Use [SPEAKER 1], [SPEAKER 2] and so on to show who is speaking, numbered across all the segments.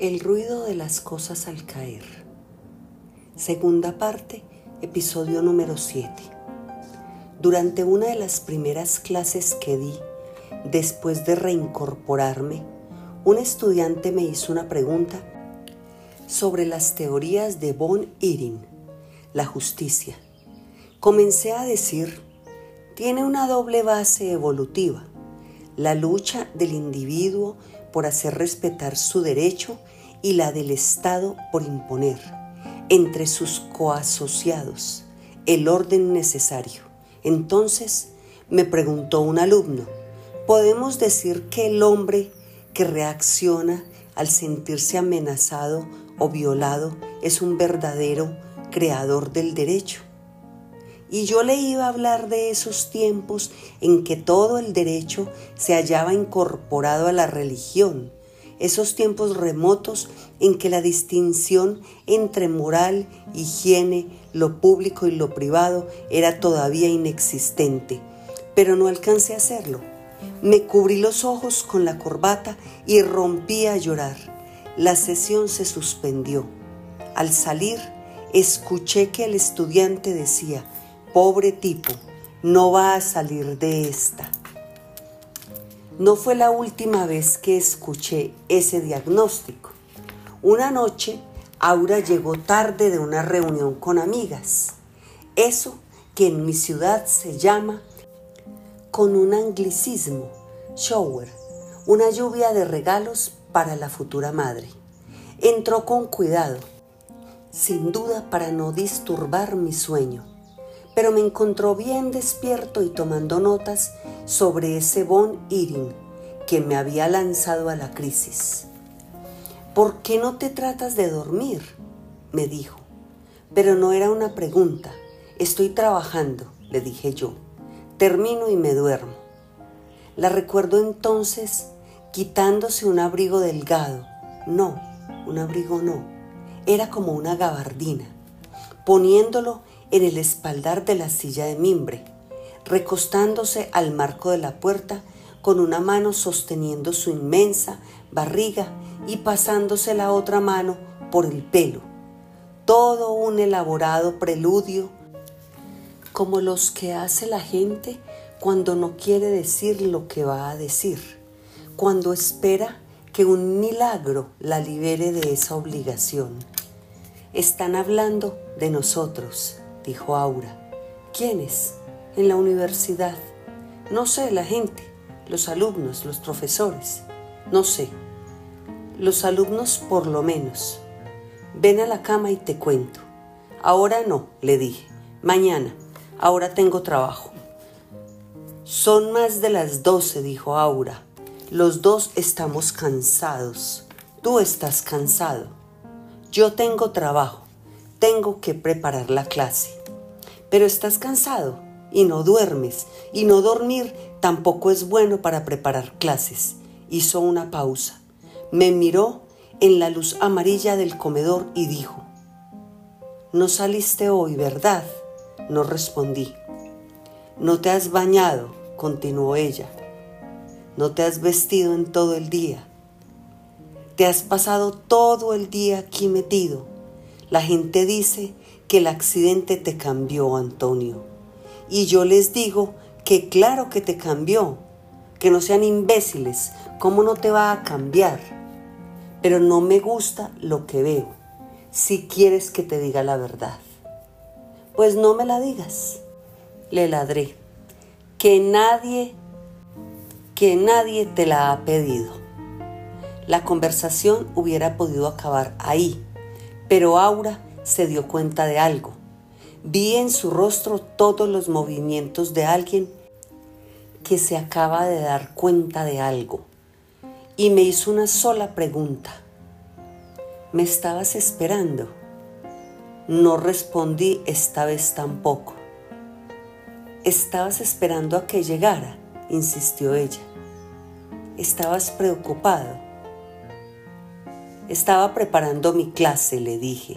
[SPEAKER 1] El ruido de las cosas al caer. Segunda parte, episodio número 7. Durante una de las primeras clases que di, después de reincorporarme, un estudiante me hizo una pregunta sobre las teorías de von Irin, la justicia. Comencé a decir, tiene una doble base evolutiva, la lucha del individuo por hacer respetar su derecho y la del Estado por imponer entre sus coasociados el orden necesario. Entonces me preguntó un alumno, ¿podemos decir que el hombre que reacciona al sentirse amenazado o violado es un verdadero creador del derecho? Y yo le iba a hablar de esos tiempos en que todo el derecho se hallaba incorporado a la religión, esos tiempos remotos en que la distinción entre moral, higiene, lo público y lo privado era todavía inexistente. Pero no alcancé a hacerlo. Me cubrí los ojos con la corbata y rompí a llorar. La sesión se suspendió. Al salir, escuché que el estudiante decía, Pobre tipo, no va a salir de esta. No fue la última vez que escuché ese diagnóstico. Una noche, Aura llegó tarde de una reunión con amigas. Eso que en mi ciudad se llama, con un anglicismo, shower, una lluvia de regalos para la futura madre. Entró con cuidado, sin duda para no disturbar mi sueño pero me encontró bien despierto y tomando notas sobre ese Von Irin que me había lanzado a la crisis. ¿Por qué no te tratas de dormir? me dijo. Pero no era una pregunta. Estoy trabajando, le dije yo. Termino y me duermo. La recuerdo entonces quitándose un abrigo delgado. No, un abrigo no. Era como una gabardina. Poniéndolo en el espaldar de la silla de mimbre, recostándose al marco de la puerta con una mano sosteniendo su inmensa barriga y pasándose la otra mano por el pelo. Todo un elaborado preludio como los que hace la gente cuando no quiere decir lo que va a decir, cuando espera que un milagro la libere de esa obligación. Están hablando de nosotros, dijo Aura. ¿Quiénes? En la universidad. No sé, la gente, los alumnos, los profesores. No sé. Los alumnos por lo menos. Ven a la cama y te cuento. Ahora no, le dije. Mañana. Ahora tengo trabajo. Son más de las doce, dijo Aura. Los dos estamos cansados. Tú estás cansado. Yo tengo trabajo tengo que preparar la clase. Pero estás cansado y no duermes, y no dormir tampoco es bueno para preparar clases. Hizo una pausa. Me miró en la luz amarilla del comedor y dijo, No saliste hoy, ¿verdad? No respondí. No te has bañado, continuó ella. No te has vestido en todo el día. Te has pasado todo el día aquí metido la gente dice que el accidente te cambió, Antonio. Y yo les digo que claro que te cambió, que no sean imbéciles, ¿cómo no te va a cambiar? Pero no me gusta lo que veo, si quieres que te diga la verdad. Pues no me la digas, le ladré, que nadie, que nadie te la ha pedido. La conversación hubiera podido acabar ahí pero Aura se dio cuenta de algo. Vi en su rostro todos los movimientos de alguien que se acaba de dar cuenta de algo y me hizo una sola pregunta. ¿Me estabas esperando? No respondí esta vez tampoco. Estabas esperando a que llegara, insistió ella. Estabas preocupado. Estaba preparando mi clase, le dije,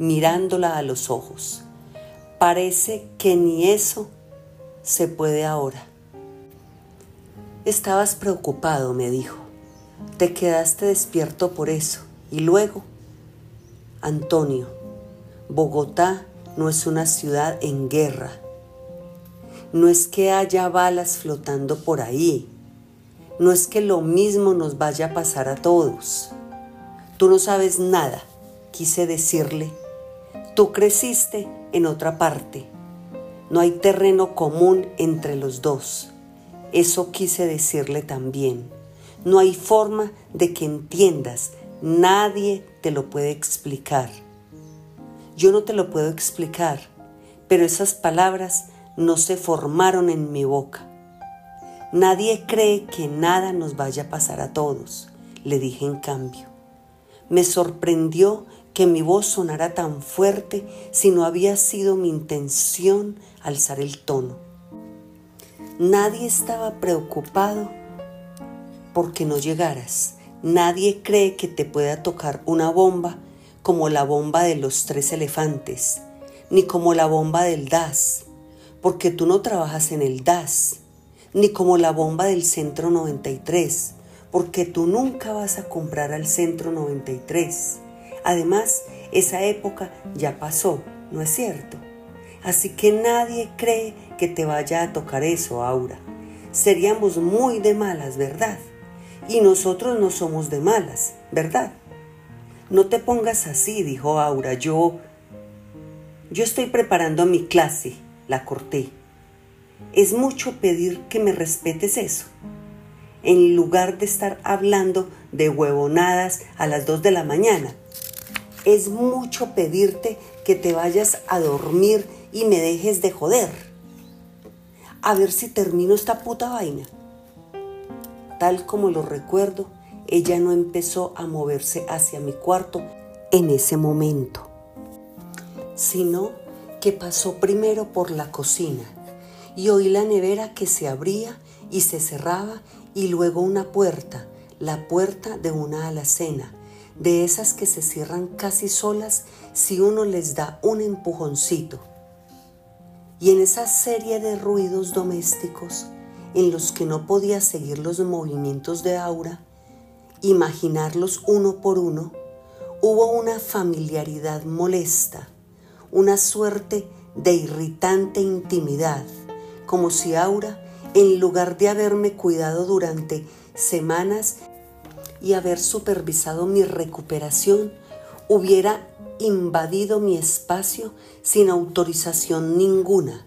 [SPEAKER 1] mirándola a los ojos. Parece que ni eso se puede ahora. Estabas preocupado, me dijo. Te quedaste despierto por eso. Y luego, Antonio, Bogotá no es una ciudad en guerra. No es que haya balas flotando por ahí. No es que lo mismo nos vaya a pasar a todos. Tú no sabes nada, quise decirle. Tú creciste en otra parte. No hay terreno común entre los dos. Eso quise decirle también. No hay forma de que entiendas. Nadie te lo puede explicar. Yo no te lo puedo explicar, pero esas palabras no se formaron en mi boca. Nadie cree que nada nos vaya a pasar a todos, le dije en cambio. Me sorprendió que mi voz sonara tan fuerte si no había sido mi intención alzar el tono. Nadie estaba preocupado porque no llegaras. Nadie cree que te pueda tocar una bomba como la bomba de los tres elefantes, ni como la bomba del DAS, porque tú no trabajas en el DAS, ni como la bomba del Centro 93, porque tú nunca vas a comprar al Centro 93 Además, esa época ya pasó, ¿no es cierto? Así que nadie cree que te vaya a tocar eso, Aura. Seríamos muy de malas, ¿verdad? Y nosotros no somos de malas, ¿verdad? No te pongas así, dijo Aura. Yo... Yo estoy preparando mi clase, la corté. Es mucho pedir que me respetes eso. En lugar de estar hablando de huevonadas a las dos de la mañana, es mucho pedirte que te vayas a dormir y me dejes de joder. A ver si termino esta puta vaina. Tal como lo recuerdo, ella no empezó a moverse hacia mi cuarto en ese momento, sino que pasó primero por la cocina y oí la nevera que se abría y se cerraba y luego una puerta, la puerta de una alacena de esas que se cierran casi solas si uno les da un empujoncito. Y en esa serie de ruidos domésticos en los que no podía seguir los movimientos de Aura, imaginarlos uno por uno, hubo una familiaridad molesta, una suerte de irritante intimidad, como si Aura, en lugar de haberme cuidado durante semanas y haber supervisado mi recuperación, hubiera invadido mi espacio sin autorización ninguna.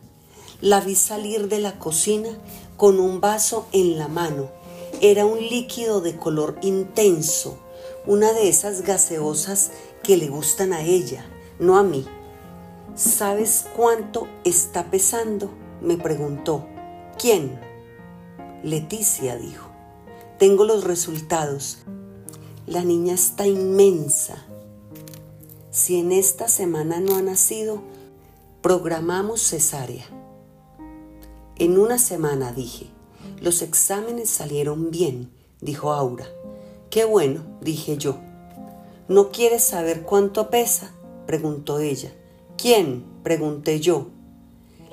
[SPEAKER 1] La vi salir de la cocina con un vaso en la mano. Era un líquido de color intenso, una de esas gaseosas que le gustan a ella, no a mí. ¿Sabes cuánto está pesando? me preguntó. ¿Quién? Leticia dijo. Tengo los resultados. La niña está inmensa. Si en esta semana no ha nacido, programamos cesárea. En una semana dije, los exámenes salieron bien, dijo Aura. Qué bueno, dije yo. ¿No quieres saber cuánto pesa? preguntó ella. ¿Quién? pregunté yo.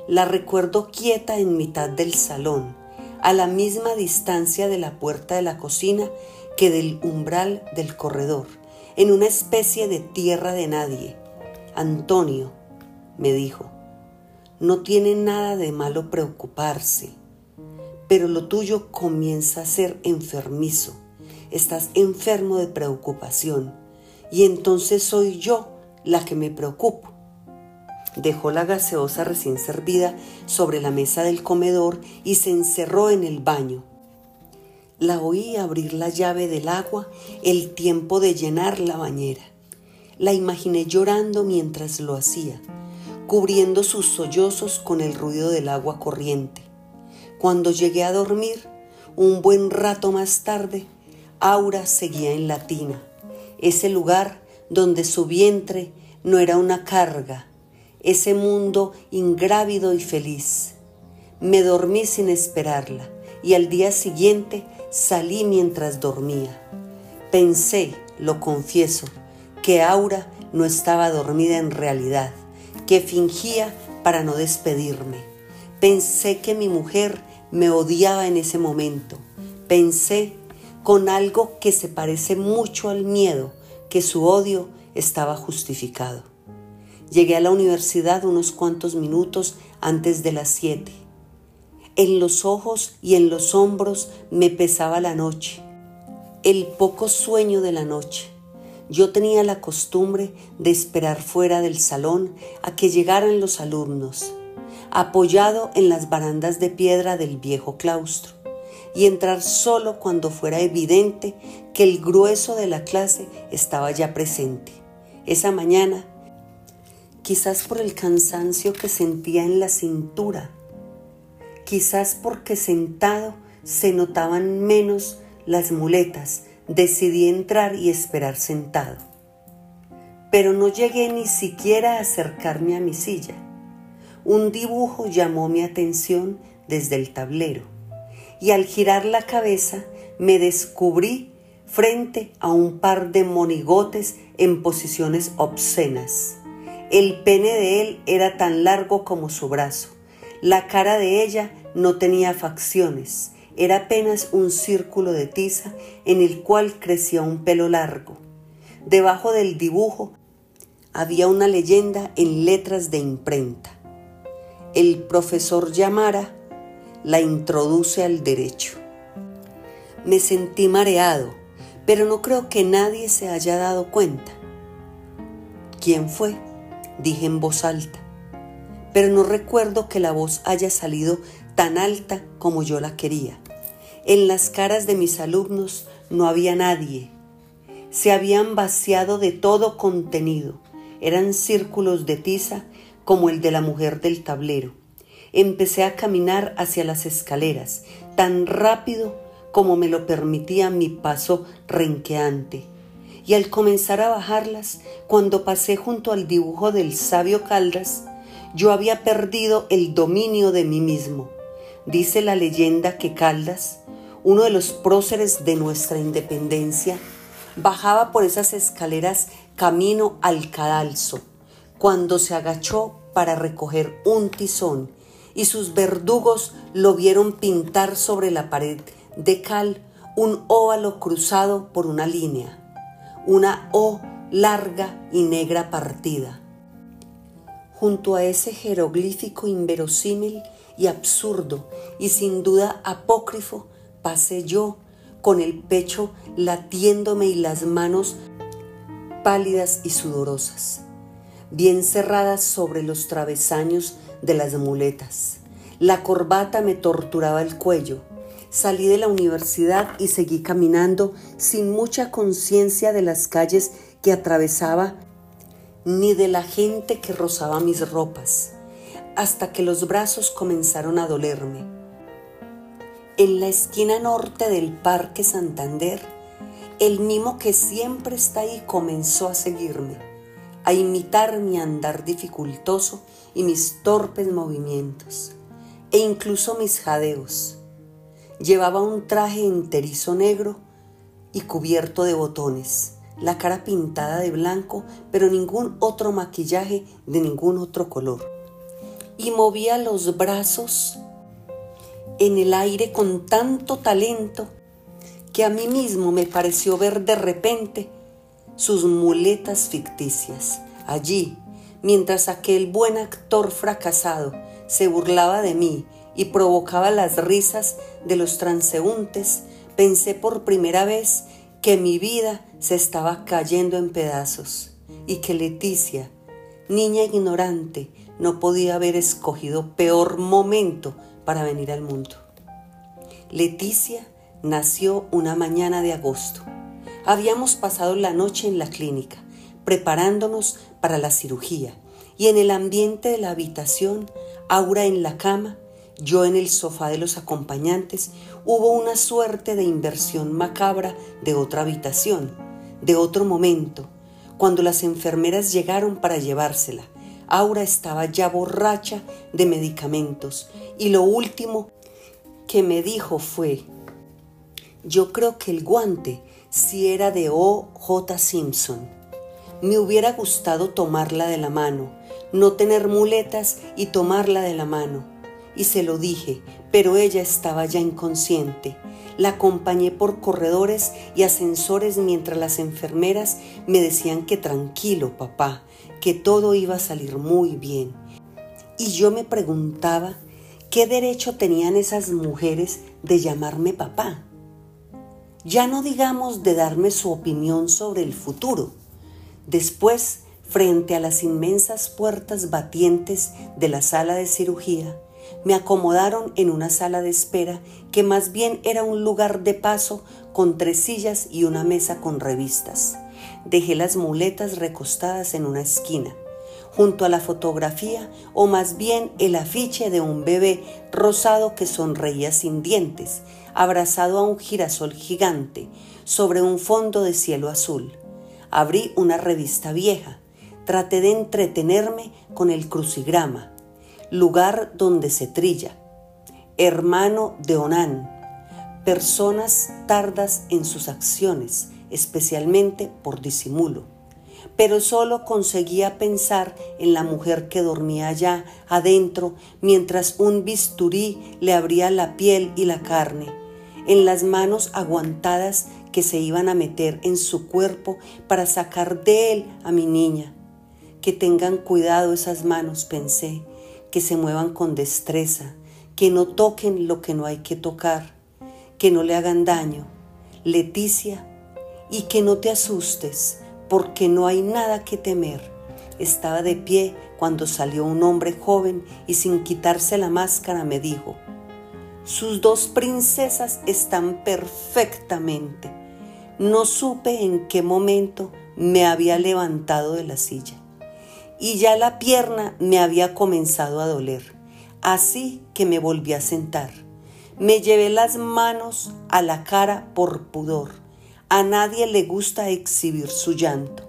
[SPEAKER 1] La recuerdo quieta en mitad del salón a la misma distancia de la puerta de la cocina que del umbral del corredor, en una especie de tierra de nadie. Antonio, me dijo, no tiene nada de malo preocuparse, pero lo tuyo comienza a ser enfermizo. Estás enfermo de preocupación y entonces soy yo la que me preocupo. Dejó la gaseosa recién servida sobre la mesa del comedor y se encerró en el baño. La oí abrir la llave del agua el tiempo de llenar la bañera. La imaginé llorando mientras lo hacía, cubriendo sus sollozos con el ruido del agua corriente. Cuando llegué a dormir, un buen rato más tarde, Aura seguía en la tina, ese lugar donde su vientre no era una carga, ese mundo ingrávido y feliz. Me dormí sin esperarla y al día siguiente salí mientras dormía. Pensé, lo confieso, que Aura no estaba dormida en realidad, que fingía para no despedirme. Pensé que mi mujer me odiaba en ese momento. Pensé con algo que se parece mucho al miedo que su odio estaba justificado. Llegué a la universidad unos cuantos minutos antes de las siete. En los ojos y en los hombros me pesaba la noche, el poco sueño de la noche. Yo tenía la costumbre de esperar fuera del salón a que llegaran los alumnos, apoyado en las barandas de piedra del viejo claustro, y entrar solo cuando fuera evidente que el grueso de la clase estaba ya presente. Esa mañana quizás por el cansancio que sentía en la cintura, quizás porque sentado se notaban menos las muletas, decidí entrar y esperar sentado. Pero no llegué ni siquiera a acercarme a mi silla. Un dibujo llamó mi atención desde el tablero y al girar la cabeza me descubrí frente a un par de monigotes en posiciones obscenas. El pene de él era tan largo como su brazo. La cara de ella no tenía facciones, era apenas un círculo de tiza en el cual crecía un pelo largo. Debajo del dibujo había una leyenda en letras de imprenta. El profesor Yamara la introduce al derecho. Me sentí mareado, pero no creo que nadie se haya dado cuenta. ¿Quién fue? Dije en voz alta, pero no recuerdo que la voz haya salido tan alta como yo la quería. En las caras de mis alumnos no había nadie. Se habían vaciado de todo contenido. Eran círculos de tiza como el de la mujer del tablero. Empecé a caminar hacia las escaleras, tan rápido como me lo permitía mi paso renqueante y al comenzar a bajarlas, cuando pasé junto al dibujo del sabio Caldas, yo había perdido el dominio de mí mismo. Dice la leyenda que Caldas, uno de los próceres de nuestra independencia, bajaba por esas escaleras camino al cadalso, cuando se agachó para recoger un tizón y sus verdugos lo vieron pintar sobre la pared de cal un óvalo cruzado por una línea una O larga y negra partida. Junto a ese jeroglífico inverosímil y absurdo y sin duda apócrifo, pasé yo con el pecho latiéndome y las manos pálidas y sudorosas, bien cerradas sobre los travesaños de las muletas. La corbata me torturaba el cuello Salí de la universidad y seguí caminando sin mucha conciencia de las calles que atravesaba ni de la gente que rozaba mis ropas, hasta que los brazos comenzaron a dolerme. En la esquina norte del Parque Santander, el mimo que siempre está ahí comenzó a seguirme, a imitar mi andar dificultoso y mis torpes movimientos, e incluso mis jadeos. Llevaba un traje enterizo negro y cubierto de botones, la cara pintada de blanco, pero ningún otro maquillaje de ningún otro color. Y movía los brazos en el aire con tanto talento que a mí mismo me pareció ver de repente sus muletas ficticias allí, mientras aquel buen actor fracasado se burlaba de mí y provocaba las risas de los transeúntes, pensé por primera vez que mi vida se estaba cayendo en pedazos y que Leticia, niña ignorante, no podía haber escogido peor momento para venir al mundo. Leticia nació una mañana de agosto. Habíamos pasado la noche en la clínica, preparándonos para la cirugía, y en el ambiente de la habitación, Aura en la cama, yo en el sofá de los acompañantes, hubo una suerte de inversión macabra de otra habitación, de otro momento, cuando las enfermeras llegaron para llevársela. Aura estaba ya borracha de medicamentos y lo último que me dijo fue, yo creo que el guante si era de O. J. Simpson. Me hubiera gustado tomarla de la mano, no tener muletas y tomarla de la mano y se lo dije, pero ella estaba ya inconsciente. La acompañé por corredores y ascensores mientras las enfermeras me decían que tranquilo, papá, que todo iba a salir muy bien. Y yo me preguntaba qué derecho tenían esas mujeres de llamarme papá. Ya no digamos de darme su opinión sobre el futuro. Después, frente a las inmensas puertas batientes de la sala de cirugía, me acomodaron en una sala de espera que más bien era un lugar de paso con tres sillas y una mesa con revistas. Dejé las muletas recostadas en una esquina, junto a la fotografía o más bien el afiche de un bebé rosado que sonreía sin dientes, abrazado a un girasol gigante sobre un fondo de cielo azul. Abrí una revista vieja, traté de entretenerme con el crucigrama, lugar donde se trilla, hermano de Onán, personas tardas en sus acciones, especialmente por disimulo. Pero solo conseguía pensar en la mujer que dormía allá adentro mientras un bisturí le abría la piel y la carne, en las manos aguantadas que se iban a meter en su cuerpo para sacar de él a mi niña. Que tengan cuidado esas manos, pensé, que se muevan con destreza, que no toquen lo que no hay que tocar, que no le hagan daño. Leticia, y que no te asustes, porque no hay nada que temer. Estaba de pie cuando salió un hombre joven y sin quitarse la máscara me dijo, sus dos princesas están perfectamente. No supe en qué momento me había levantado de la silla y ya la pierna me había comenzado a doler, así que me volví a sentar. Me llevé las manos a la cara por pudor. A nadie le gusta exhibir su llanto.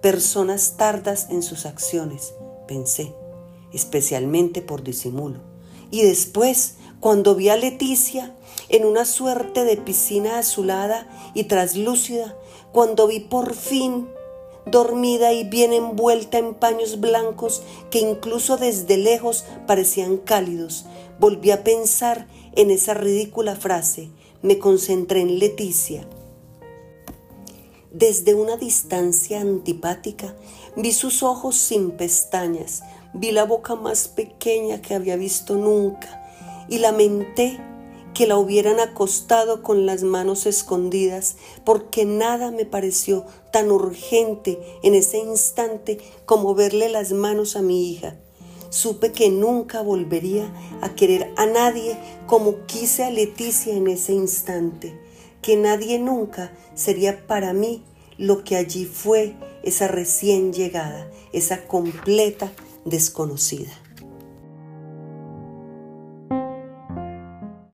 [SPEAKER 1] Personas tardas en sus acciones, pensé, especialmente por disimulo. Y después, cuando vi a Leticia en una suerte de piscina azulada y traslúcida, cuando vi por fin dormida y bien envuelta en paños blancos que incluso desde lejos parecían cálidos. Volví a pensar en esa ridícula frase. Me concentré en Leticia. Desde una distancia antipática vi sus ojos sin pestañas, vi la boca más pequeña que había visto nunca y lamenté que la hubieran acostado con las manos escondidas, porque nada me pareció tan urgente en ese instante como verle las manos a mi hija. Supe que nunca volvería a querer a nadie como quise a Leticia en ese instante, que nadie nunca sería para mí lo que allí fue esa recién llegada, esa completa desconocida.